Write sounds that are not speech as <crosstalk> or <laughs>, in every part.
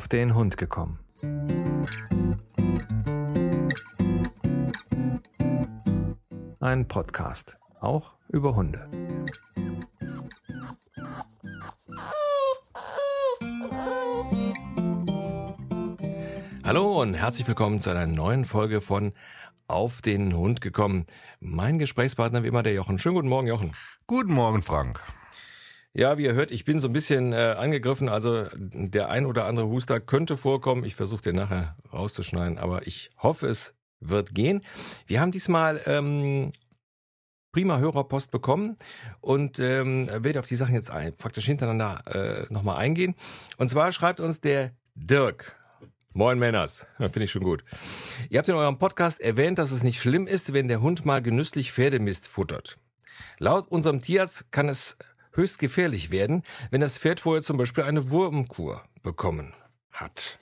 auf den Hund gekommen. Ein Podcast, auch über Hunde. Hallo und herzlich willkommen zu einer neuen Folge von Auf den Hund gekommen. Mein Gesprächspartner wie immer der Jochen. Schönen guten Morgen, Jochen. Guten Morgen, Frank. Ja, wie ihr hört, ich bin so ein bisschen äh, angegriffen. Also der ein oder andere Huster könnte vorkommen. Ich versuche den nachher rauszuschneiden, aber ich hoffe, es wird gehen. Wir haben diesmal ähm, prima Hörerpost bekommen und ähm, werde auf die Sachen jetzt ein, praktisch hintereinander äh, nochmal eingehen. Und zwar schreibt uns der Dirk. Moin Männers, ja, finde ich schon gut. Ihr habt in eurem Podcast erwähnt, dass es nicht schlimm ist, wenn der Hund mal genüsslich Pferdemist futtert. Laut unserem Tierarzt kann es höchst gefährlich werden, wenn das Pferd vorher zum Beispiel eine Wurmkur bekommen hat.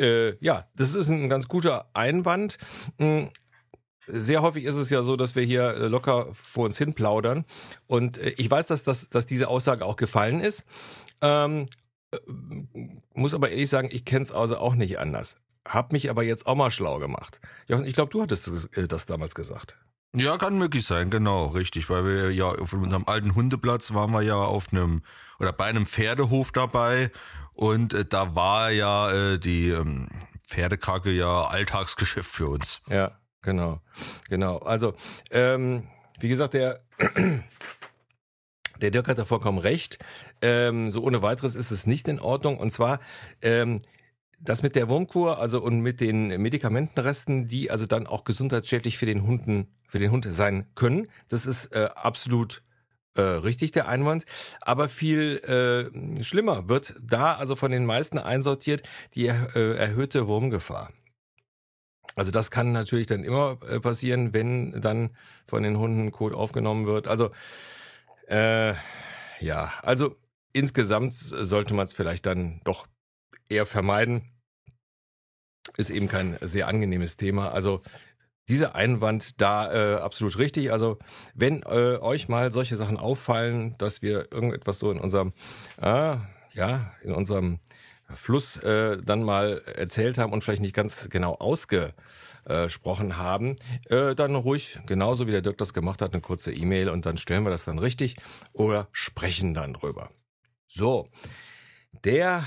Äh, ja, das ist ein ganz guter Einwand. Hm, sehr häufig ist es ja so, dass wir hier locker vor uns hin plaudern. Und äh, ich weiß, dass, dass, dass diese Aussage auch gefallen ist. Ähm, äh, muss aber ehrlich sagen, ich kenne es also auch nicht anders. Hab mich aber jetzt auch mal schlau gemacht. Ja, ich glaube, du hattest äh, das damals gesagt. Ja, kann möglich sein, genau, richtig, weil wir ja auf unserem alten Hundeplatz waren wir ja auf einem oder bei einem Pferdehof dabei und äh, da war ja äh, die ähm, Pferdekacke ja Alltagsgeschäft für uns. Ja, genau, genau. Also ähm, wie gesagt, der der Dirk hat da vollkommen recht. Ähm, so ohne weiteres ist es nicht in Ordnung. Und zwar ähm, das mit der Wurmkur, also und mit den Medikamentenresten, die also dann auch gesundheitsschädlich für den Hunden, für den Hund sein können, das ist äh, absolut äh, richtig der Einwand. Aber viel äh, schlimmer wird da also von den meisten einsortiert die äh, erhöhte Wurmgefahr. Also das kann natürlich dann immer äh, passieren, wenn dann von den Hunden Kot aufgenommen wird. Also äh, ja, also insgesamt sollte man es vielleicht dann doch eher vermeiden. Ist eben kein sehr angenehmes Thema. Also dieser Einwand da äh, absolut richtig. Also wenn äh, euch mal solche Sachen auffallen, dass wir irgendetwas so in unserem, äh, ja, in unserem Fluss äh, dann mal erzählt haben und vielleicht nicht ganz genau ausgesprochen haben, äh, dann ruhig, genauso wie der Dirk das gemacht hat, eine kurze E-Mail und dann stellen wir das dann richtig oder sprechen dann drüber. So, der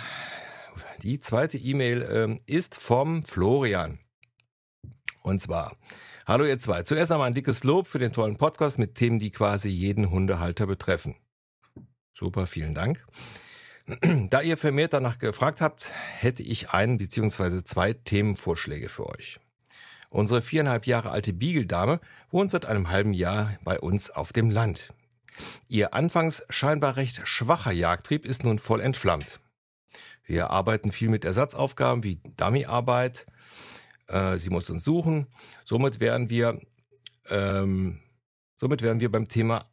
die zweite E-Mail ähm, ist vom Florian. Und zwar, hallo ihr zwei. Zuerst einmal ein dickes Lob für den tollen Podcast mit Themen, die quasi jeden Hundehalter betreffen. Super, vielen Dank. Da ihr vermehrt danach gefragt habt, hätte ich einen bzw. zwei Themenvorschläge für euch. Unsere viereinhalb Jahre alte Beagle-Dame wohnt seit einem halben Jahr bei uns auf dem Land. Ihr anfangs scheinbar recht schwacher Jagdtrieb ist nun voll entflammt. Wir arbeiten viel mit Ersatzaufgaben wie Dummyarbeit. Äh, sie muss uns suchen. Somit wären wir, ähm, somit wären wir beim Thema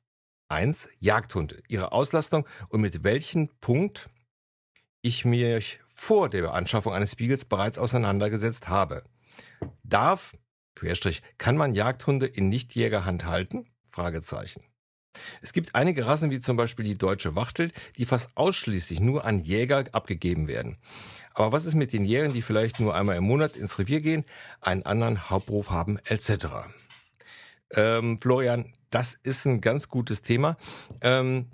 1 Jagdhunde, ihre Auslastung und mit welchem Punkt ich mich vor der Anschaffung eines Spiegels bereits auseinandergesetzt habe. Darf, Querstrich, kann man Jagdhunde in Nichtjägerhand halten? Fragezeichen. Es gibt einige Rassen, wie zum Beispiel die deutsche Wachtel, die fast ausschließlich nur an Jäger abgegeben werden. Aber was ist mit den Jägern, die vielleicht nur einmal im Monat ins Revier gehen, einen anderen Hauptberuf haben, etc.? Ähm, Florian, das ist ein ganz gutes Thema. Ähm,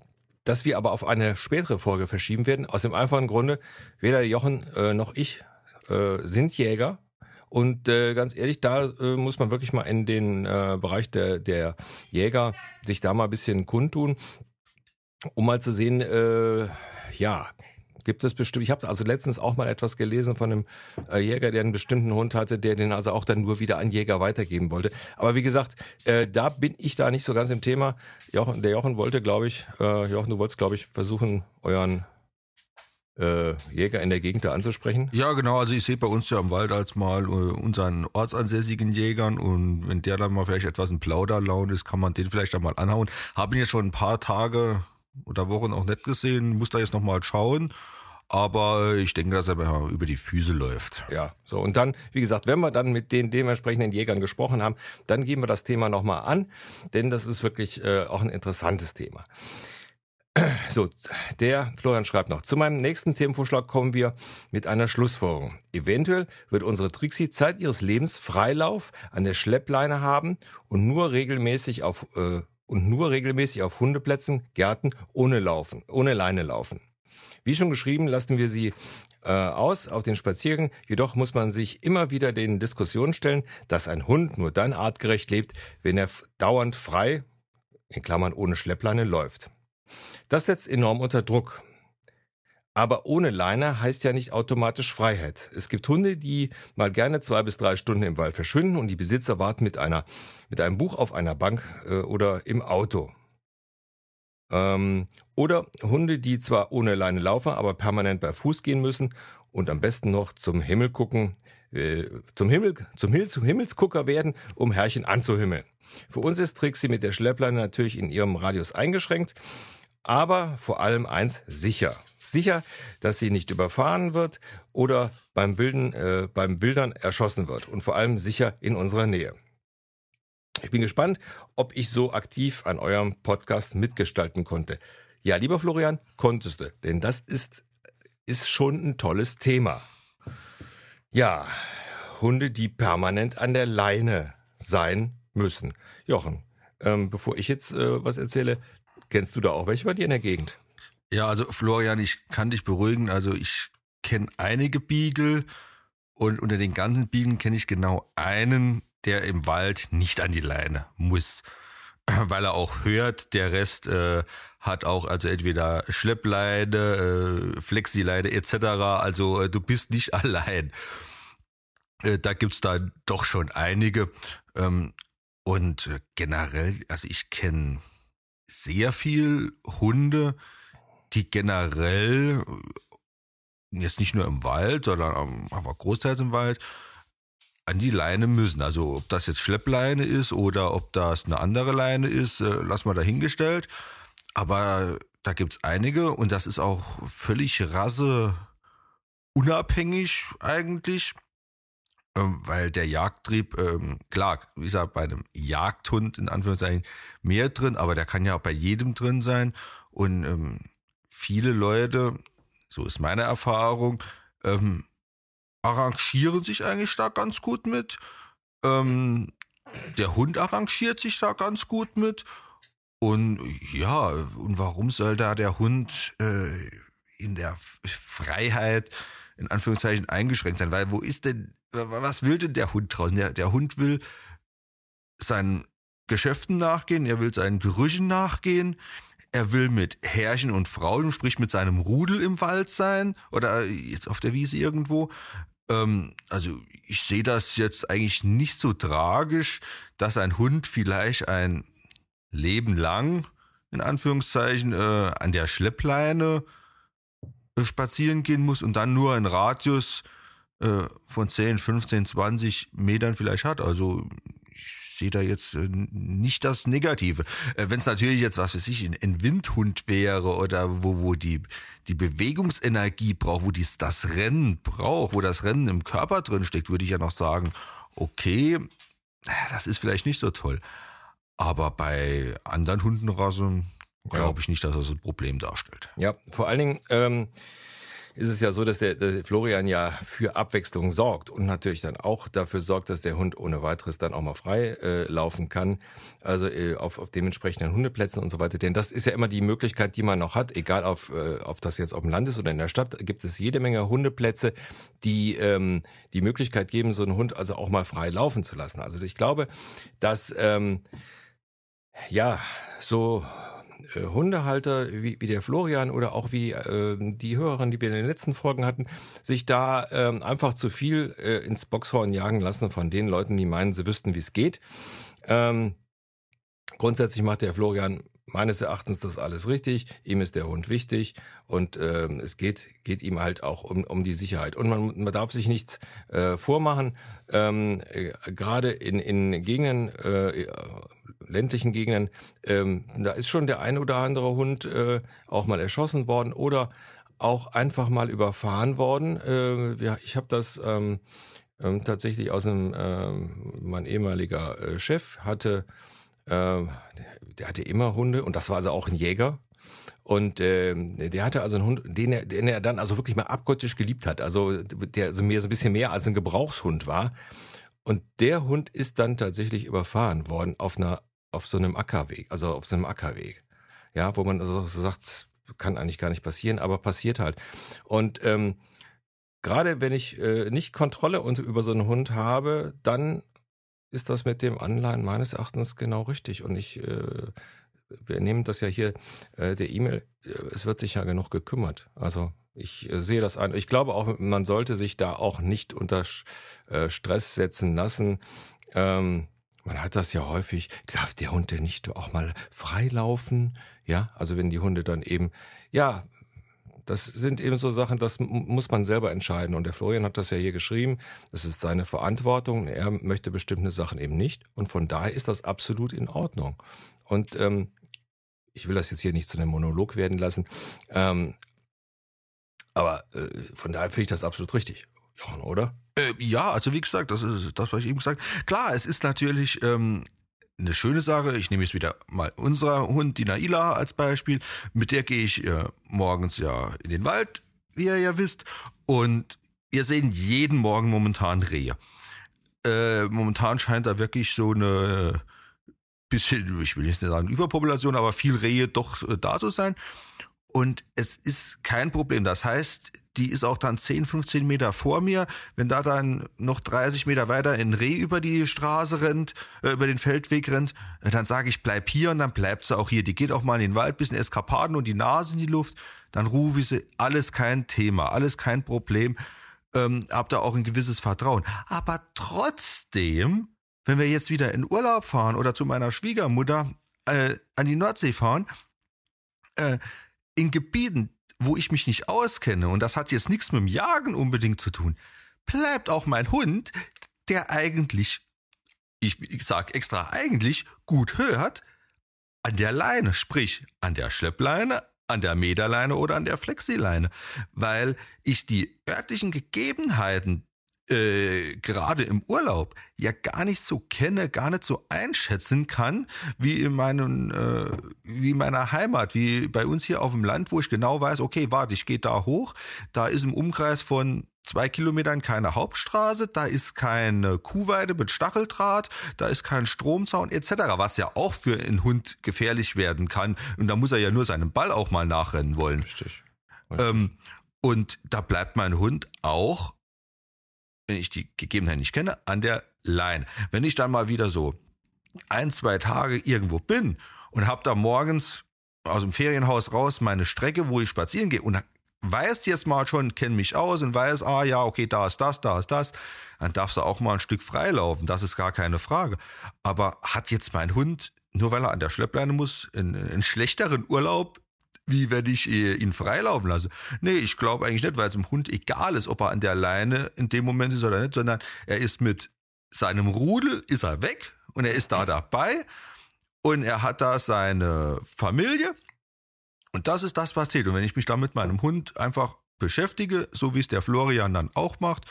das wir aber auf eine spätere Folge verschieben werden, aus dem einfachen Grunde, weder Jochen äh, noch ich äh, sind Jäger und äh, ganz ehrlich, da äh, muss man wirklich mal in den äh, Bereich der, der Jäger sich da mal ein bisschen kundtun, um mal zu sehen, äh, ja, gibt es bestimmt. Ich habe also letztens auch mal etwas gelesen von einem äh, Jäger, der einen bestimmten Hund hatte, der den also auch dann nur wieder an Jäger weitergeben wollte. Aber wie gesagt, äh, da bin ich da nicht so ganz im Thema. Jochen, der Jochen wollte, glaube ich, äh, Jochen, du wolltest, glaube ich, versuchen, euren äh, Jäger in der Gegend da anzusprechen? Ja, genau. Also ich sehe bei uns ja im Wald als mal äh, unseren ortsansässigen Jägern und wenn der dann mal vielleicht etwas in Plauderlaune ist, kann man den vielleicht dann mal anhauen. Habe ihn jetzt schon ein paar Tage oder Wochen auch nicht gesehen, muss da jetzt nochmal schauen. Aber ich denke, dass er über die Füße läuft. Ja, so. Und dann, wie gesagt, wenn wir dann mit den dementsprechenden Jägern gesprochen haben, dann gehen wir das Thema nochmal an, denn das ist wirklich äh, auch ein interessantes Thema. <clears throat> So, der Florian schreibt noch, zu meinem nächsten Themenvorschlag kommen wir mit einer Schlussfolgerung. Eventuell wird unsere Trixie Zeit ihres Lebens Freilauf an der Schleppleine haben und nur regelmäßig auf äh, und nur regelmäßig auf Hundeplätzen, Gärten ohne laufen, ohne Leine laufen. Wie schon geschrieben, lassen wir sie äh, aus auf den Spaziergang. Jedoch muss man sich immer wieder den Diskussionen stellen, dass ein Hund nur dann artgerecht lebt, wenn er dauernd frei, in Klammern ohne Schleppleine, läuft. Das setzt enorm unter Druck. Aber ohne Leine heißt ja nicht automatisch Freiheit. Es gibt Hunde, die mal gerne zwei bis drei Stunden im Wald verschwinden und die Besitzer warten mit einer, mit einem Buch auf einer Bank äh, oder im Auto. Ähm, oder Hunde, die zwar ohne Leine laufen, aber permanent bei Fuß gehen müssen und am besten noch zum Himmel gucken, äh, zum Himmel, zum, Himmel, zum Himmelsgucker werden, um Herrchen anzuhimmeln. Für uns ist Trixie mit der Schleppleine natürlich in ihrem Radius eingeschränkt, aber vor allem eins sicher. Sicher, dass sie nicht überfahren wird oder beim Wilden, äh, beim Wildern erschossen wird und vor allem sicher in unserer Nähe. Ich bin gespannt, ob ich so aktiv an eurem Podcast mitgestalten konnte. Ja, lieber Florian, konntest du, denn das ist, ist schon ein tolles Thema. Ja, Hunde, die permanent an der Leine sein müssen. Jochen, ähm, bevor ich jetzt äh, was erzähle, kennst du da auch welche bei dir in der Gegend? Ja, also Florian, ich kann dich beruhigen. Also ich kenne einige Beagle und unter den ganzen Beageln kenne ich genau einen, der im Wald nicht an die Leine muss, <clears throat> weil er auch hört, der Rest äh, hat auch also entweder Schleppleine, äh, Flexileine etc. Also äh, du bist nicht <laughs> allein. Äh, da gibt's da doch schon einige. Ähm, und generell, also ich kenne sehr viel Hunde, die generell jetzt nicht nur im Wald, sondern aber großteils im Wald an die Leine müssen. Also ob das jetzt Schleppleine ist oder ob das eine andere Leine ist, äh, lass mal dahingestellt. Aber da gibt's einige und das ist auch völlig rasse unabhängig eigentlich, weil der Jagdtrieb, ähm, klar, wie gesagt, bei einem Jagdhund in Anführungszeichen mehr drin, aber der kann ja auch bei jedem drin sein und ähm, viele Leute, so ist meine Erfahrung, ähm, arrangieren sich eigentlich da ganz gut mit. Ähm, der Hund arrangiert sich da ganz gut mit. Und ja, und warum soll da der Hund äh, in der Freiheit in Anführungszeichen eingeschränkt sein? Weil wo ist denn, was will denn der Hund draußen? Der, der Hund will seinen Geschäften nachgehen, er will seinen Gerüchen nachgehen, er will mit Herrchen und Frauen, sprich mit seinem Rudel im Wald sein oder jetzt auf der Wiese irgendwo. Ähm, also ich sehe das jetzt eigentlich nicht so tragisch, dass ein Hund vielleicht ein Leben lang, in Anführungszeichen, äh, an der Schleppleine äh, spazieren gehen muss und dann nur einen Radius äh, von 10, 15, 20 Metern vielleicht hat. Also sehe da jetzt äh, nicht das Negative. Äh, Wenn es natürlich jetzt, was weiß ich, ein, ein Windhund wäre oder wo, wo die, die Bewegungsenergie braucht, wo dies, das Rennen braucht, wo das Rennen im Körper drin steckt, würde ich ja noch sagen, okay, das ist vielleicht nicht so toll. Aber bei anderen Hundenrassen glaube ich nicht, dass das ein Problem darstellt. Ja, vor allen Dingen, ähm, ist es ja so, dass der, der Florian ja für Abwechslung sorgt und natürlich dann auch dafür sorgt, dass der Hund ohne weiteres dann auch mal frei äh, laufen kann. Also äh, auf, auf dementsprechenden Hundeplätzen und so weiter. Denn das ist ja immer die Möglichkeit, die man noch hat, egal auf, äh, auf das jetzt auf dem Land ist oder in der Stadt, gibt es jede Menge Hundeplätze, die ähm, die Möglichkeit geben, so einen Hund also auch mal frei laufen zu lassen. Also ich glaube, dass ähm, ja so Hundehalter wie, wie der Florian oder auch wie äh, die Hörerin, die wir in den letzten Folgen hatten, sich da äh, einfach zu viel äh, ins Boxhorn jagen lassen von den Leuten, die meinen, sie wüssten, wie es geht. Ähm, grundsätzlich macht der Florian meines Erachtens das alles richtig. Ihm ist der Hund wichtig und ähm, es geht geht ihm halt auch um, um die Sicherheit. Und man, man darf sich nichts äh, vormachen. Ähm, äh, Gerade in, in Gegenden, äh, ländlichen Gegenden, ähm, da ist schon der ein oder andere Hund äh, auch mal erschossen worden oder auch einfach mal überfahren worden. Äh, ja, ich habe das ähm, ähm, tatsächlich aus einem, ähm, mein ehemaliger äh, Chef hatte, äh, der, hatte immer Hunde und das war also auch ein Jäger. Und ähm, der hatte also einen Hund, den er, den er dann also wirklich mal abgöttisch geliebt hat. Also der also mehr so ein bisschen mehr als ein Gebrauchshund war. Und der Hund ist dann tatsächlich überfahren worden auf einer auf so einem Ackerweg, also auf so einem Ackerweg. Ja, wo man also so sagt, kann eigentlich gar nicht passieren, aber passiert halt. Und ähm, gerade wenn ich äh, nicht Kontrolle über so einen Hund habe, dann ist das mit dem Anleihen meines Erachtens genau richtig. Und ich äh, wir nehmen das ja hier, äh, der E-Mail, äh, es wird sich ja genug gekümmert. Also ich äh, sehe das ein. Ich glaube auch, man sollte sich da auch nicht unter äh, Stress setzen lassen. Ähm, man hat das ja häufig, darf der Hund denn nicht auch mal freilaufen? Ja, also wenn die Hunde dann eben, ja, das sind eben so Sachen, das muss man selber entscheiden. Und der Florian hat das ja hier geschrieben. Das ist seine Verantwortung. Er möchte bestimmte Sachen eben nicht. Und von daher ist das absolut in Ordnung. Und ähm, ich will das jetzt hier nicht zu einem Monolog werden lassen. Ähm, aber äh, von daher finde ich das absolut richtig. Jochen, oder? Äh, ja, also wie gesagt, das ist das, was ich eben gesagt habe. Klar, es ist natürlich ähm, eine schöne Sache. Ich nehme jetzt wieder mal unser Hund, die Naila, als Beispiel. Mit der gehe ich äh, morgens ja in den Wald, wie ihr ja wisst. Und wir sehen jeden Morgen momentan Rehe. Äh, momentan scheint da wirklich so eine bisschen, ich will jetzt nicht sagen Überpopulation, aber viel Rehe doch äh, da zu sein. Und es ist kein Problem. Das heißt, die ist auch dann 10, 15 Meter vor mir. Wenn da dann noch 30 Meter weiter ein Reh über die Straße rennt, äh, über den Feldweg rennt, äh, dann sage ich, bleib hier und dann bleibt sie auch hier. Die geht auch mal in den Wald, bisschen Eskapaden und die Nase in die Luft. Dann rufe ich sie, alles kein Thema, alles kein Problem. Ähm, hab da auch ein gewisses Vertrauen. Aber trotzdem wenn wir jetzt wieder in Urlaub fahren oder zu meiner Schwiegermutter äh, an die Nordsee fahren, äh, in Gebieten, wo ich mich nicht auskenne, und das hat jetzt nichts mit dem Jagen unbedingt zu tun, bleibt auch mein Hund, der eigentlich, ich, ich sag extra eigentlich, gut hört, an der Leine, sprich an der Schleppleine, an der Meterleine oder an der Flexileine, weil ich die örtlichen Gegebenheiten äh, gerade im Urlaub ja gar nicht so kenne, gar nicht so einschätzen kann, wie in meinen, äh, wie in meiner Heimat, wie bei uns hier auf dem Land, wo ich genau weiß, okay, warte, ich gehe da hoch, da ist im Umkreis von zwei Kilometern keine Hauptstraße, da ist keine Kuhweide mit Stacheldraht, da ist kein Stromzaun etc., was ja auch für einen Hund gefährlich werden kann. Und da muss er ja nur seinen Ball auch mal nachrennen wollen. Richtig. Richtig. Ähm, und da bleibt mein Hund auch wenn ich die Gegebenheiten nicht kenne, an der Line. Wenn ich dann mal wieder so ein, zwei Tage irgendwo bin und habe da morgens aus dem Ferienhaus raus meine Strecke, wo ich spazieren gehe und weiß jetzt mal schon, kenne mich aus und weiß, ah ja, okay, da ist das, da ist das, dann darfst du auch mal ein Stück freilaufen, das ist gar keine Frage. Aber hat jetzt mein Hund, nur weil er an der Schleppleine muss, einen, einen schlechteren Urlaub wie wenn ich ihn freilaufen lasse. Nee, ich glaube eigentlich nicht, weil es dem Hund egal ist, ob er an der Leine in dem Moment ist oder nicht, sondern er ist mit seinem Rudel, ist er weg und er ist da dabei und er hat da seine Familie und das ist das, was zählt. Und wenn ich mich da mit meinem Hund einfach beschäftige, so wie es der Florian dann auch macht,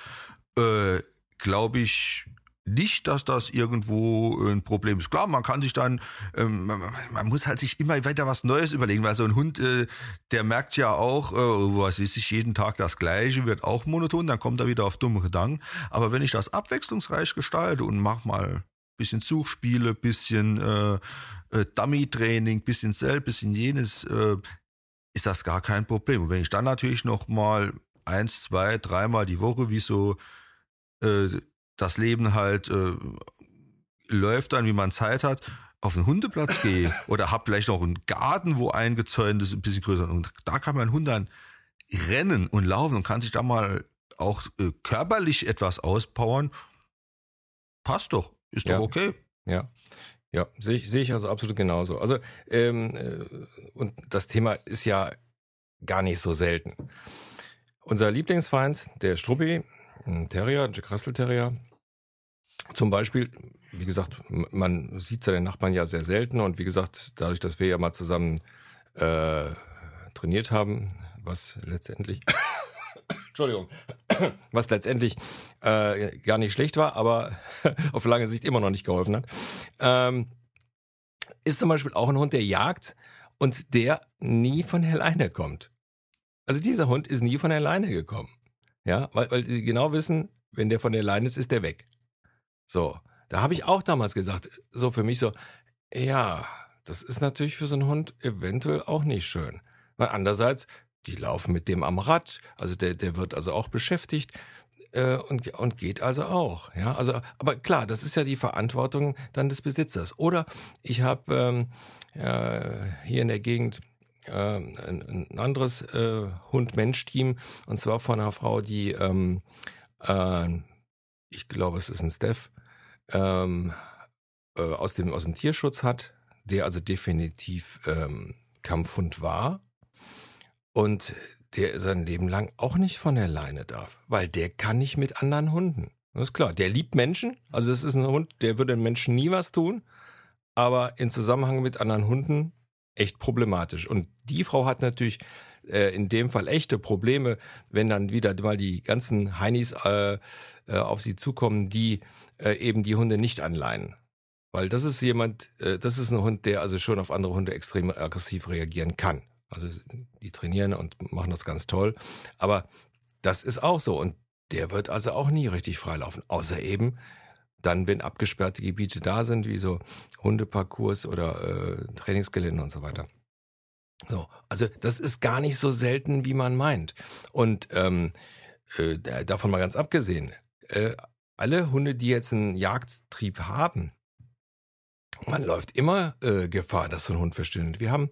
äh, glaube ich, nicht, dass das irgendwo ein Problem ist. Klar, man kann sich dann, ähm, man, man, muss halt sich immer weiter was Neues überlegen, weil so ein Hund, äh, der merkt ja auch, äh, was ist sich jeden Tag das Gleiche, wird auch monoton, dann kommt er wieder auf dumme Gedanken. Aber wenn ich das abwechslungsreich gestalte und mach mal bisschen Suchspiele, bisschen äh, äh, Dummy-Training, bisschen Sel, bisschen jenes, äh, ist das gar kein Problem. Und wenn ich dann natürlich noch mal eins, zwei, dreimal die Woche, wie so äh, das Leben halt äh, läuft dann, wie man Zeit hat, auf einen Hundeplatz gehe <laughs> oder hab vielleicht noch einen Garten, wo eingezäunt ist, ein bisschen größer. Und da kann mein Hund dann rennen und laufen und kann sich da mal auch äh, körperlich etwas auspowern. Passt doch, ist ja. doch okay. Ja. Ja, sehe ich, sehe ich also absolut genauso. Also, ähm, äh, und das Thema ist ja gar nicht so selten. Unser Lieblingsfeind, der Struppi, ein Terrier, Jack Russell Terrier. Zum Beispiel, wie gesagt, man sieht seine Nachbarn ja sehr selten und wie gesagt, dadurch, dass wir ja mal zusammen äh, trainiert haben, was letztendlich, <coughs> Entschuldigung, <coughs> was letztendlich äh, gar nicht schlecht war, aber <laughs> auf lange Sicht immer noch nicht geholfen hat, ähm, ist zum Beispiel auch ein Hund, der jagt und der nie von alleine kommt. Also dieser Hund ist nie von alleine gekommen. Ja, weil, weil sie genau wissen, wenn der von alleine ist, ist der weg. So, da habe ich auch damals gesagt, so für mich so, ja, das ist natürlich für so einen Hund eventuell auch nicht schön. Weil andererseits, die laufen mit dem am Rad, also der, der wird also auch beschäftigt äh, und, und geht also auch. Ja, also, aber klar, das ist ja die Verantwortung dann des Besitzers. Oder ich habe ähm, äh, hier in der Gegend äh, ein, anderes äh, Hund-Mensch-Team und zwar von einer Frau, die, ähm, äh, ich glaube, es ist ein Steph, ähm, äh, aus dem aus dem Tierschutz hat, der also definitiv ähm, Kampfhund war und der sein Leben lang auch nicht von der Leine darf, weil der kann nicht mit anderen Hunden. Das ist klar. Der liebt Menschen, also das ist ein Hund, der würde Menschen nie was tun, aber in Zusammenhang mit anderen Hunden echt problematisch. Und die Frau hat natürlich äh, in dem Fall echte Probleme, wenn dann wieder mal die ganzen Heinis äh, äh, auf sie zukommen, die eben die Hunde nicht anleihen. Weil das ist jemand, das ist ein Hund, der also schon auf andere Hunde extrem aggressiv reagieren kann. Also die trainieren und machen das ganz toll. Aber das ist auch so. Und der wird also auch nie richtig freilaufen. Außer eben dann, wenn abgesperrte Gebiete da sind, wie so Hundeparcours oder äh, Trainingsgelände und so weiter. So, also das ist gar nicht so selten, wie man meint. Und ähm, äh, davon mal ganz abgesehen, äh, alle Hunde, die jetzt einen Jagdtrieb haben, man läuft immer äh, Gefahr, dass so ein Hund verschwindet. Wir haben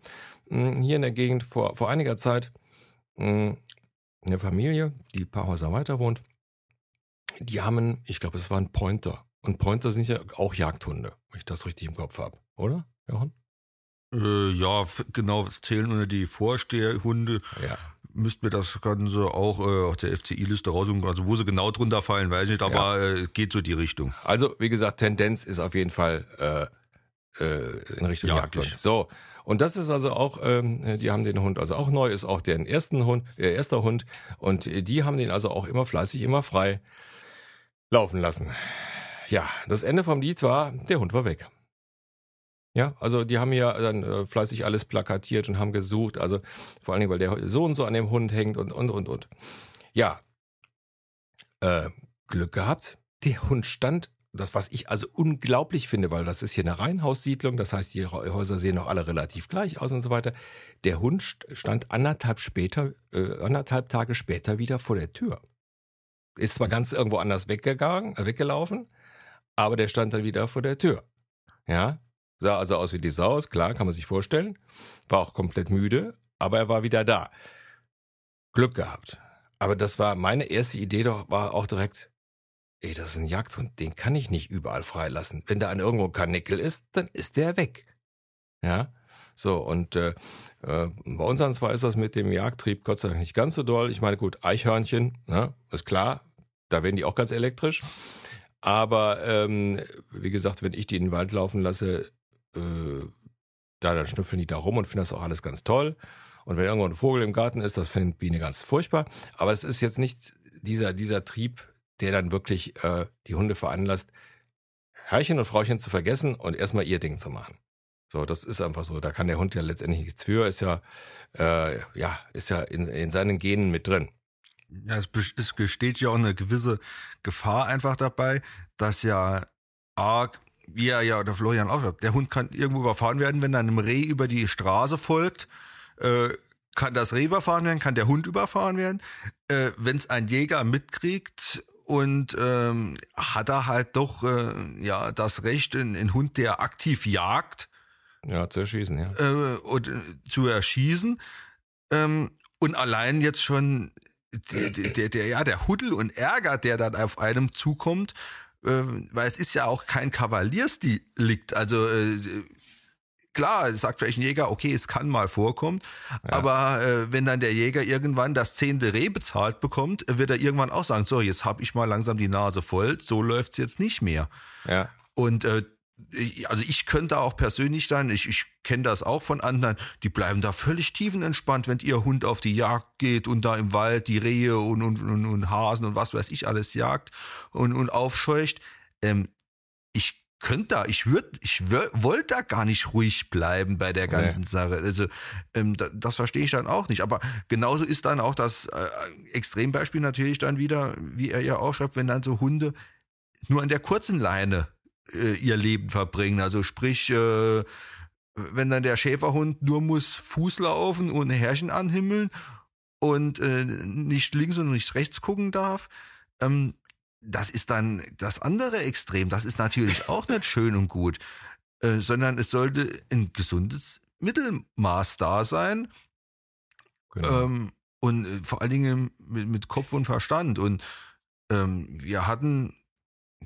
mh, hm, hier in der Gegend vor, vor einiger Zeit mh, hm, eine Familie, die ein paar Häuser weiter wohnt. Die haben, ich glaube, es war ein Pointer. Und Pointer sind ja auch Jagdhunde, wenn ich das richtig im Kopf habe, oder, Jochen? Äh, ja, genau, es zählen unter die Vorsteherhunde. Ja. Müssten wir das Ganze auch äh, auf der FCI-Liste raussuchen. Also wo sie genau drunter fallen, weiß ich nicht, aber ja. äh, geht so die Richtung. Also, wie gesagt, Tendenz ist auf jeden Fall äh, äh, in Richtung Jagdhund. So. Und das ist also auch, ähm, die haben den Hund also auch neu, ist auch deren ersten Hund, äh, erster Hund. Und die haben den also auch immer fleißig, immer frei laufen lassen. Ja, das Ende vom Lied war, der Hund war weg. Ja, also die haben ja dann äh, fleißig alles plakatiert und haben gesucht, also vor allen Dingen, weil der so und so an dem Hund hängt und und und und. Ja, äh, Glück gehabt. Der Hund stand das, was ich also unglaublich finde, weil das ist hier eine Reihenhaussiedlung, das heißt, die Häuser sehen auch alle relativ gleich aus und so weiter. Der Hund stand anderthalb später, äh, anderthalb Tage später wieder vor der Tür. Ist zwar ganz irgendwo anders weggegangen, äh, weggelaufen, aber der stand dann wieder vor der Tür. Ja, sah also aus wie die Saus, klar, kann man sich vorstellen. War auch komplett müde, aber er war wieder da. Glück gehabt. Aber das war meine erste Idee, doch war auch direkt, ey, das ist ein Jagdhund, den kann ich nicht überall freilassen. Wenn da an irgendwo Karnickel ist, dann ist der weg. Ja, so und äh, äh, bei uns an zwar ist das mit dem Jagdtrieb Gott sei Dank nicht ganz so doll. Ich meine, gut, Eichhörnchen, ne, ist klar, da werden die auch ganz elektrisch. Aber ähm, wie gesagt, wenn ich die in den Wald laufen lasse, äh, da dann schnüffeln die da rum und finden das auch alles ganz toll. Und wenn irgendwo ein Vogel im Garten ist, das findet Biene ganz furchtbar. Aber es ist jetzt nicht dieser, dieser Trieb, der dann wirklich äh, die Hunde veranlasst, Herrchen und Frauchen zu vergessen und erstmal ihr Ding zu machen. So, das ist einfach so. Da kann der Hund ja letztendlich nichts für, ist ja, äh, ja, ist ja in, in seinen Genen mit drin. Ja, es, es besteht ja auch eine gewisse Gefahr einfach dabei, dass ja arg, wie er ja der Florian auch der Hund kann irgendwo überfahren werden, wenn er einem Reh über die Straße folgt, äh, kann das Reh überfahren werden, kann der Hund überfahren werden. Äh, wenn es ein Jäger mitkriegt und ähm, hat er halt doch äh, ja das Recht, einen Hund, der aktiv jagt, ja zu erschießen, ja, äh, und äh, zu erschießen. Ähm, und allein jetzt schon der, der, der, ja, der Huddel und Ärger, der dann auf einem zukommt, äh, weil es ist ja auch kein Kavaliersdelikt. Also äh, klar, sagt vielleicht ein Jäger, okay, es kann mal vorkommen, ja. aber äh, wenn dann der Jäger irgendwann das zehnte Reh bezahlt bekommt, wird er irgendwann auch sagen, so, jetzt habe ich mal langsam die Nase voll, so läuft's jetzt nicht mehr. Ja. Und äh, also ich könnte auch persönlich dann, ich, ich kenne das auch von anderen, die bleiben da völlig tiefenentspannt, wenn ihr Hund auf die Jagd geht und da im Wald die Rehe und, und, und, und Hasen und was weiß ich alles jagt und, und aufscheucht. Ähm, ich könnte da, ich würde, ich wollte da gar nicht ruhig bleiben bei der ganzen nee. Sache. Also ähm, da, das verstehe ich dann auch nicht. Aber genauso ist dann auch das äh, Extrembeispiel natürlich dann wieder, wie er ja auch schreibt, wenn dann so Hunde nur an der kurzen Leine äh, ihr Leben verbringen. Also sprich, äh, wenn dann der Schäferhund nur muss Fuß laufen und Härchen anhimmeln und äh, nicht links und nicht rechts gucken darf, ähm, das ist dann das andere Extrem. Das ist natürlich auch nicht schön und gut, äh, sondern es sollte ein gesundes Mittelmaß da sein. Genau. Ähm, und äh, vor allen Dingen mit, mit Kopf und Verstand. Und ähm, wir hatten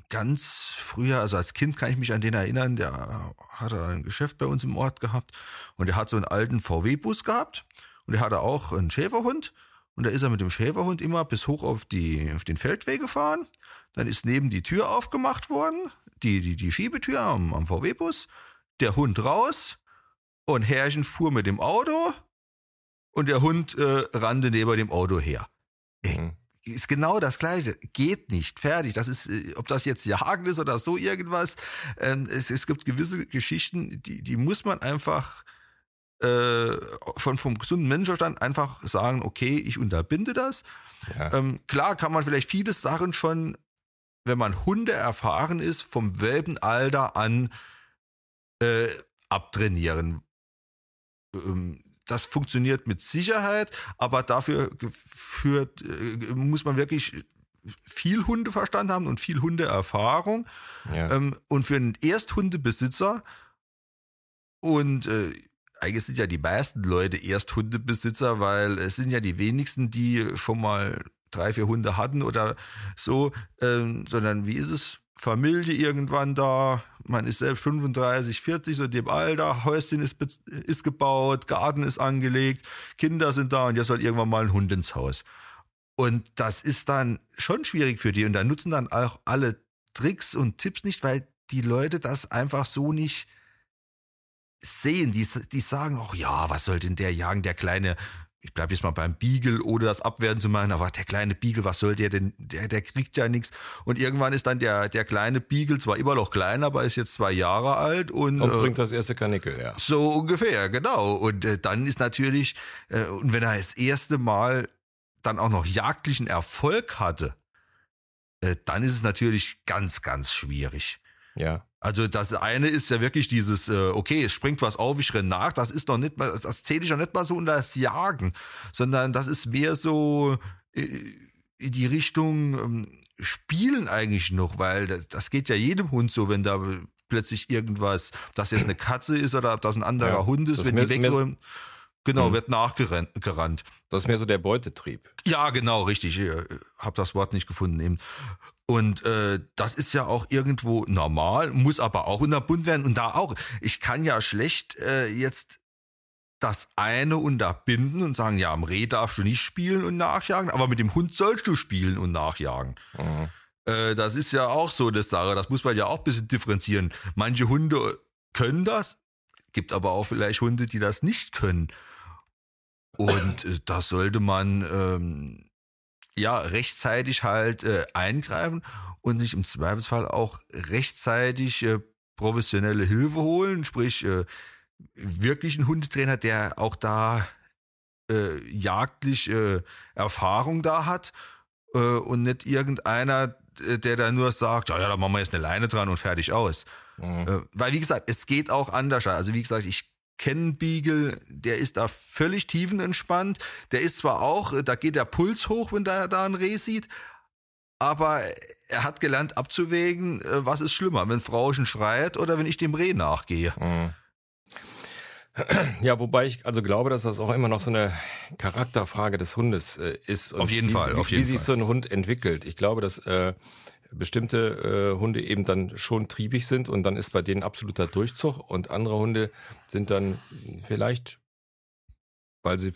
ganz früher, also als Kind kann ich mich an den erinnern, der hatte ein Geschäft bei uns im Ort gehabt und der hat so einen alten VW-Bus gehabt und der hatte auch einen Schäferhund und da ist er mit dem Schäferhund immer bis hoch auf, die, auf den Feldweg gefahren. Dann ist neben die Tür aufgemacht worden, die, die, die Schiebetür am, am VW-Bus, der Hund raus und Herrchen fuhr mit dem Auto und der Hund äh, rannte neben dem Auto her. Mhm ist genau das Gleiche. Geht nicht. Fertig. Das ist, äh, ob das jetzt Jagen ist oder so irgendwas. Ähm, es, es gibt gewisse Geschichten, die, die muss man einfach äh, schon vom gesunden Menschenverstand einfach sagen, okay, ich unterbinde das. Ja. Ähm, klar kann man vielleicht viele Sachen schon, wenn man Hunde erfahren ist, vom Welpenalter an äh, abtrainieren. Ähm, das funktioniert mit Sicherheit, aber dafür führt, äh, muss man wirklich viel Hundeverstand haben und viel Hundeerfahrung. Ja. Ähm, und für einen Ersthundebesitzer und äh, eigentlich sind ja die meisten Leute Ersthundebesitzer, weil es sind ja die wenigsten, die schon mal drei, vier Hunde hatten oder so, ähm, sondern wie ist es? Familie irgendwann da, man ist selbst 35, 40, so dem Alter, Häuschen ist, ist gebaut, Garten ist angelegt, Kinder sind da und jetzt soll irgendwann mal ein Hund ins Haus. Und das ist dann schon schwierig für die und da nutzen dann auch alle Tricks und Tipps nicht, weil die Leute das einfach so nicht sehen. Die, die sagen auch, ja, was soll denn der jagen, der kleine ich bleibe jetzt mal beim Beagle, ohne das abwerten zu machen, aber der kleine Beagle, was soll der denn? Der, der kriegt ja nichts. Und irgendwann ist dann der, der kleine Beagle zwar immer noch klein, aber ist jetzt zwei Jahre alt und, und bringt äh, das erste Kanickel, ja. So ungefähr, genau. Und äh, dann ist natürlich, äh, und wenn er das erste Mal dann auch noch jagdlichen Erfolg hatte, äh, dann ist es natürlich ganz, ganz schwierig. Ja. Also das eine ist ja wirklich dieses, äh, okay, es springt was auf, ich renne nach, das ist noch nicht mal, das zähle ich noch nicht mal so unter das Jagen, sondern das ist mehr so äh, in die Richtung ähm, Spielen eigentlich noch, weil das, geht ja jedem Hund so, wenn da plötzlich irgendwas, ob das jetzt eine Katze ist oder ob das ein anderer ja, Hund ist, wenn die wegräumen. Genau, mhm. wird nachgerannt. Das ist mehr so der Beutetrieb. Ja, genau, richtig. Ich äh, habe das Wort nicht gefunden eben. Und äh, das ist ja auch irgendwo normal, muss aber auch unterbunden werden. Und da auch, ich kann ja schlecht äh, jetzt das eine unterbinden und sagen, ja, am Reh darfst du nicht spielen und nachjagen, aber mit dem Hund sollst du spielen und nachjagen. Mhm. Äh, das ist ja auch so eine Sache, das muss man ja auch ein bisschen differenzieren. Manche Hunde können das, gibt aber auch vielleicht Hunde, die das nicht können. Und äh, da sollte man ähm, ja rechtzeitig halt äh, eingreifen und sich im Zweifelsfall auch rechtzeitig äh, professionelle Hilfe holen, sprich äh, wirklich einen Hundetrainer, der auch da äh, jagdlich äh, Erfahrung da hat äh, und nicht irgendeiner, äh, der da nur sagt, ja, ja, da machen wir jetzt eine Leine dran und fertig aus. Mhm. Äh, weil wie gesagt, es geht auch anders. Also wie gesagt, ich Kennenbeagle, der ist da völlig tiefenentspannt. Der ist zwar auch, da geht der Puls hoch, wenn der da ein Reh sieht, aber er hat gelernt abzuwägen, äh, was ist schlimmer, wenn Frauchen schreit oder wenn ich dem Reh nachgehe. Mhm. <clears throat> Ja, wobei ich also glaube, dass das auch immer noch so eine Charakterfrage des Hundes äh, ist. auf jeden wie, Fall, wie, auf jeden wie sich so ein Hund entwickelt. Ich glaube, dass äh, bestimmte äh, Hunde eben dann schon triebig sind und dann ist bei denen absoluter Durchzug und andere Hunde sind dann vielleicht, weil sie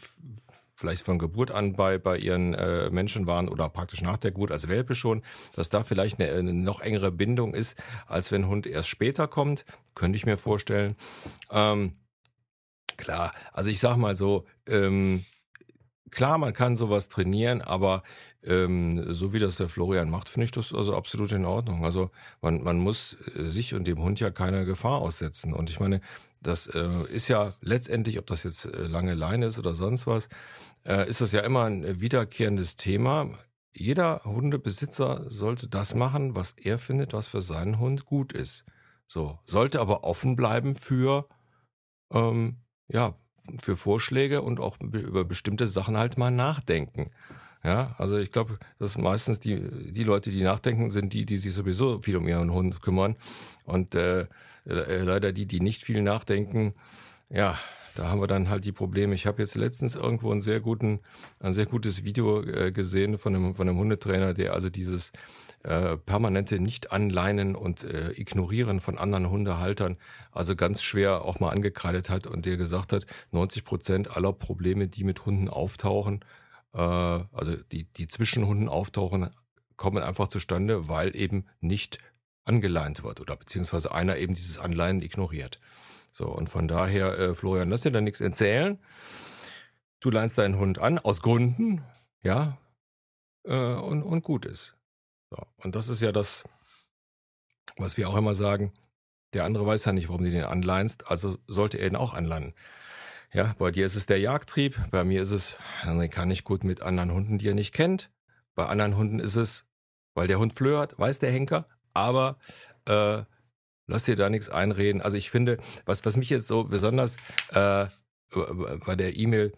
vielleicht von Geburt an bei, bei ihren äh, Menschen waren oder praktisch nach der Geburt als Welpe schon, dass da vielleicht eine, eine noch engere Bindung ist, als wenn ein Hund erst später kommt, könnte ich mir vorstellen. Ähm, klar, also ich sag mal so, ähm, klar, man kann sowas trainieren, aber ähm, so wie das der Florian macht, finde ich das also absolut in Ordnung. Also man, man muss äh, sich und dem Hund ja keiner Gefahr aussetzen. Und ich meine, das äh, ist ja letztendlich, ob das jetzt äh, lange Leine ist oder sonst was, äh, ist das ja immer ein wiederkehrendes Thema. Jeder Hundebesitzer sollte das machen, was er findet, was für seinen Hund gut ist. So, sollte aber offen bleiben für, ähm, ja, für Vorschläge und auch über bestimmte Sachen halt mal nachdenken. Ja, also ich glaube, dass meistens die, die Leute, die nachdenken, sind die, die sich sowieso viel um ihren Hund kümmern. Und äh, äh, leider die, die nicht viel nachdenken, ja, da haben wir dann halt die Probleme. Ich habe jetzt letztens irgendwo einen sehr guten, ein sehr gutes Video äh, gesehen von einem, von einem Hundetrainer, der also dieses äh, permanente Nicht-Anleinen und äh, Ignorieren von anderen Hundehaltern also ganz schwer auch mal angekreidet hat und der gesagt hat, 90 Prozent aller Probleme, die mit Hunden auftauchen, äh, also die, die zwischen Hunden auftauchen, kommen einfach zustande, weil eben nicht angeleint wird oder beziehungsweise einer eben dieses Anleihen ignoriert. So, und von daher, äh, Florian, lass dir da nichts erzählen. Du leinst deinen Hund an, aus Gründen, ja, äh, und, und gut ist. So, und das ist ja das, was wir auch immer sagen. Der andere weiß ja nicht, warum du den anleinst, also sollte er ihn auch anleihen. Ja, bei dir ist es der Jagdtrieb, bei mir ist es, dann kann ich gut mit anderen Hunden, die er nicht kennt. Bei anderen Hunden ist es, weil der Hund flöht, weiß der Henker, aber äh, lass dir da nichts einreden. Also ich finde, was, was mich jetzt so besonders äh, bei der E-Mail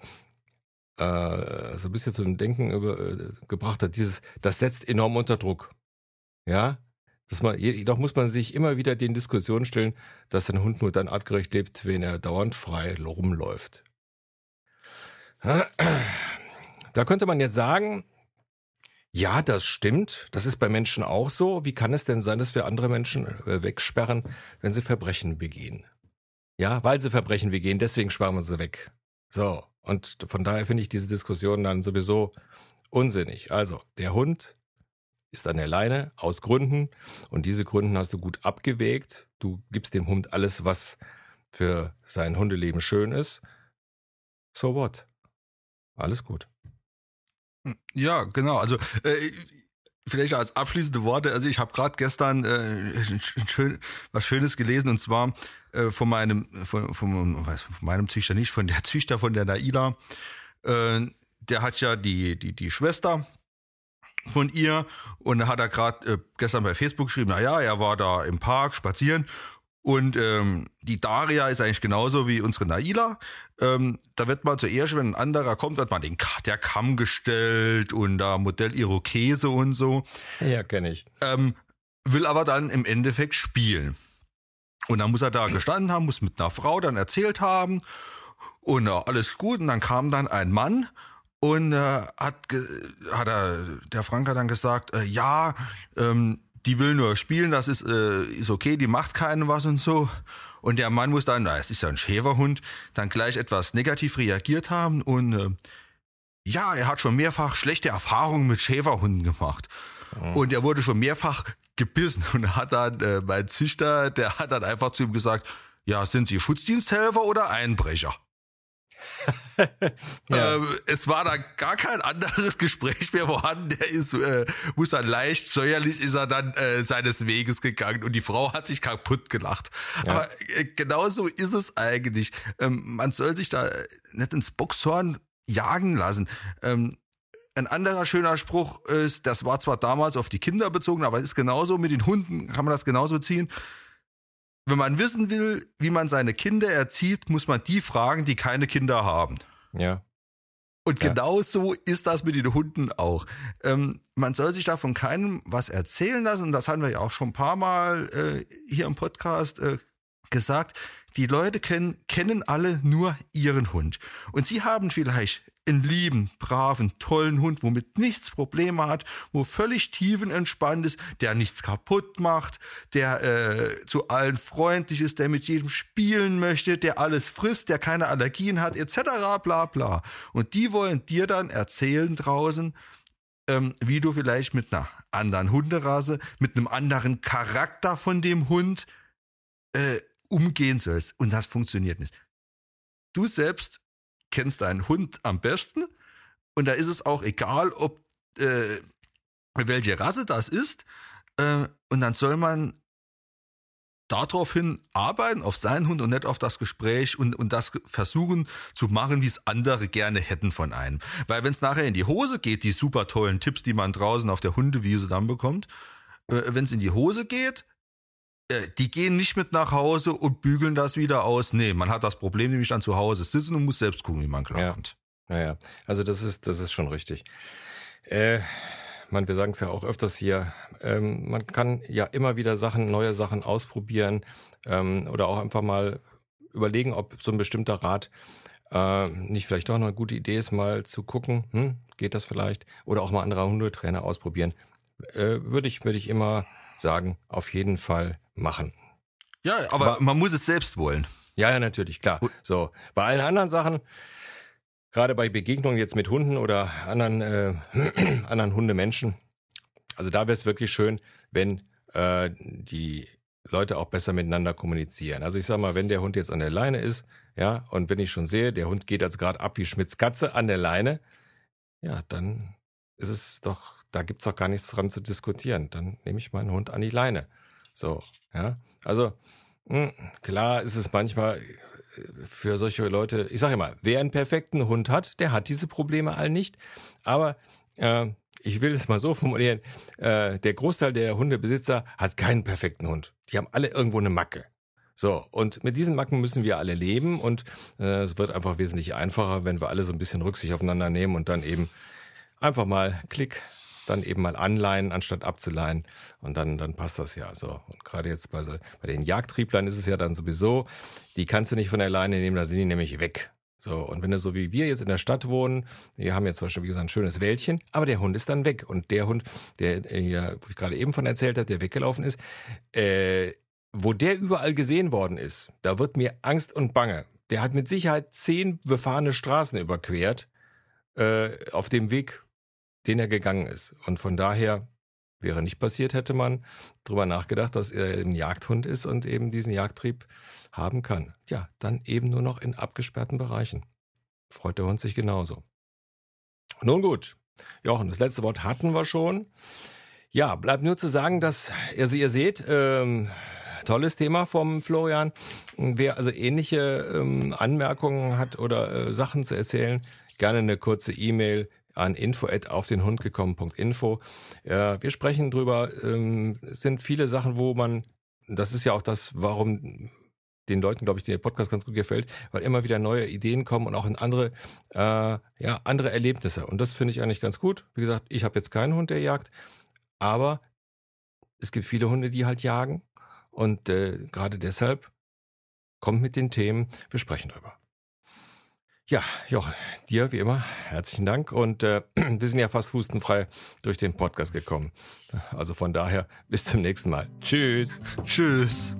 äh, so ein bisschen zum Denken über, äh, gebracht hat, dieses, das setzt enorm unter Druck. Ja, dass man, jedoch muss man sich immer wieder den Diskussionen stellen, dass ein Hund nur dann artgerecht lebt, wenn er dauernd frei rumläuft. Da könnte man jetzt sagen, ja, das stimmt. Das ist bei Menschen auch so. Wie kann es denn sein, dass wir andere Menschen äh, wegsperren, wenn sie Verbrechen begehen? Ja, weil sie Verbrechen begehen, deswegen sperren wir sie weg. So. Und von daher finde ich diese Diskussion dann sowieso unsinnig. Also, der Hund ist an der Leine aus Gründen und diese Gründen hast du gut abgewägt. Du gibst dem Hund alles, was für sein Hundeleben schön ist. So what? Alles gut. Ja, genau. Also äh, vielleicht als abschließende Worte. Also ich habe gerade gestern äh, schön, was Schönes gelesen und zwar äh, von meinem von, von, von meinem Züchter nicht, von der Züchter von der Naila. Äh, der hat ja die die die Schwester von ihr und da hat er gerade äh, gestern bei Facebook geschrieben, na ja, er war da im Park spazieren und ähm, die Daria ist eigentlich genauso wie unsere Naila. Ähm, da wird man zuerst, wenn ein anderer kommt, wird man den der Kamm gestellt und da Modell Irokese und so. Ja, kenne ich. Ähm, will aber dann im Endeffekt spielen. Und dann muss er da gestanden haben, muss mit einer Frau dann erzählt haben und äh, alles gut. Und dann kam dann ein Mann und äh, hat, hat er, der Frank hat dann gesagt, äh, ja, ähm, die will nur spielen, das ist, äh, ist okay, die macht keinen was und so. Und der Mann muss dann, na, es ist ja ein Schäferhund, dann gleich etwas negativ reagiert haben und äh, ja, er hat schon mehrfach schlechte Erfahrungen mit Schäferhunden gemacht. Mhm. Und er wurde schon mehrfach gebissen <laughs> und hat dann, äh, mein Züchter, der hat dann einfach zu ihm gesagt, ja, sind Sie Schutzdiensthelfer oder Einbrecher? <laughs> ja. ähm, es war da gar kein anderes <laughs> Gespräch mehr vorhanden. Der ist, äh, muss dann leicht säuerlich ist er dann äh, seines Weges gegangen und die Frau hat sich kaputt gelacht. Ja. Aber äh, genauso ist es eigentlich. Ähm, man soll sich da nicht ins Boxhorn jagen lassen. Ähm, ein anderer schöner Spruch ist, das war zwar damals auf die Kinder bezogen, aber es ist genauso mit den Hunden, kann man das genauso ziehen wenn man wissen will, wie man seine Kinder erzieht, muss man die fragen, die keine Kinder haben. Ja. Und ja. genauso ist das mit den Hunden auch. Ähm, man soll sich da von keinem was erzählen lassen. Und das haben wir ja auch schon ein paar Mal äh, hier im Podcast äh, gesagt. Die Leute kennen, kennen alle nur ihren Hund. Und sie haben vielleicht einen lieben, braven, tollen Hund, womit nichts Probleme hat, wo völlig tiefenentspannt ist, der nichts kaputt macht, der äh, zu allen freundlich ist, der mit jedem spielen möchte, der alles frisst, der keine Allergien hat, etc. bla bla. Und die wollen dir dann erzählen draußen, ähm, wie du vielleicht mit einer anderen Hunderasse, mit einem anderen Charakter von dem Hund äh, umgehen sollst. Und das funktioniert nicht. Du selbst kennst deinen Hund am besten Und da ist es auch egal, ob äh, welche Rasse das ist. Äh, und dann soll man daraufhin arbeiten, auf seinen Hund und nicht auf das Gespräch und, und das versuchen zu machen, wie es andere gerne hätten von einem. Weil wenn es nachher in die Hose geht, die super tollen Tipps, die man draußen auf der Hundewiese dann bekommt, äh, wenn es in die Hose geht, die gehen nicht mit nach Hause und bügeln das wieder aus. Nee, man hat das Problem nämlich dann zu Hause sitzen und muss selbst gucken, wie man klarkommt. Ja, ja. also das ist, das ist schon richtig. Äh, man, wir sagen es ja auch öfters hier, ähm, man kann ja immer wieder Sachen, neue Sachen ausprobieren ähm, oder auch einfach mal überlegen, ob so ein bestimmter Rat äh, nicht vielleicht doch noch eine gute Idee ist, mal zu gucken, hm, geht das vielleicht? Oder auch mal andere Hundetrainer ausprobieren. Äh, würde ich, würde ich immer sagen, auf jeden Fall machen. Ja, aber, aber man muss es selbst wollen. Ja, ja, natürlich, klar. So, bei allen anderen Sachen, gerade bei Begegnungen jetzt mit Hunden oder anderen, äh, <clears throat> anderen Hundemenschen, also da wäre es wirklich schön, wenn äh, die Leute auch besser miteinander kommunizieren. Also ich sag mal, wenn der Hund jetzt an der Leine ist, ja, und wenn ich schon sehe, der Hund geht also gerade ab wie Schmitz Katze an der Leine, ja, dann ist es doch, da gibt's doch gar nichts dran zu diskutieren. Dann nehme ich meinen Hund an die Leine. So, ja. Also, mh, hm, klar ist es manchmal für solche Leute, ich sage immer, wer einen perfekten Hund hat, der hat diese Probleme all nicht. Aber äh, ich will es mal so formulieren, äh, der Großteil der Hundebesitzer hat keinen perfekten Hund. Die haben alle irgendwo eine Macke. So, und mit diesen Macken müssen wir alle leben und äh, es wird einfach wesentlich einfacher, wenn wir alle so ein bisschen Rücksicht aufeinander nehmen und dann eben einfach mal Klick dann eben mal anleihen, anstatt abzuleihen. Und dann, dann passt das ja so. Und gerade jetzt bei, so, bei den Jagdtrieblern ist es ja dann sowieso, die kannst du nicht von der Leine nehmen, da sind die nämlich weg. So, und wenn du so wie wir jetzt in der Stadt wohnen, wir haben jetzt zum Beispiel, wie gesagt, ein schönes Wäldchen, aber der Hund ist dann weg. Und der Hund, der hier, wo ich gerade eben von erzählt habe, der weggelaufen ist, äh, wo der überall gesehen worden ist, da wird mir Angst und Bange. Der hat mit Sicherheit zehn befahrene Straßen überquert, äh, auf dem Weg den er gegangen ist. Und von daher wäre nicht passiert, hätte man drüber nachgedacht, dass er ein Jagdhund ist und eben diesen Jagdtrieb haben kann. Ja, dann eben nur noch in abgesperrten Bereichen. Freut der Hund sich genauso. Nun gut. Jochen, das letzte Wort hatten wir schon. Ja, bleibt nur zu sagen, dass, also ihr seht, ähm, tolles Thema vom Florian. Wer also ähnliche ähm, Anmerkungen hat oder äh, Sachen zu erzählen, gerne eine kurze E-Mail an info auf den Hund gekommen.info. Ja, wir sprechen drüber, ähm, sind viele Sachen, wo man, das ist ja auch das, warum den Leuten, glaube ich, der Podcast ganz gut gefällt, weil immer wieder neue Ideen kommen und auch in andere, äh, ja, andere Erlebnisse. Und das finde ich eigentlich ganz gut. Wie gesagt, ich habe jetzt keinen Hund, der jagt, aber es gibt viele Hunde, die halt jagen. Und äh, gerade deshalb kommt mit den Themen, wir sprechen drüber. Ja, Jochen, dir wie immer herzlichen Dank und äh, <clears throat> wir sind ja fast hustenfrei durch den Podcast gekommen. Also von daher bis zum nächsten Mal. Tschüss. Tschüss.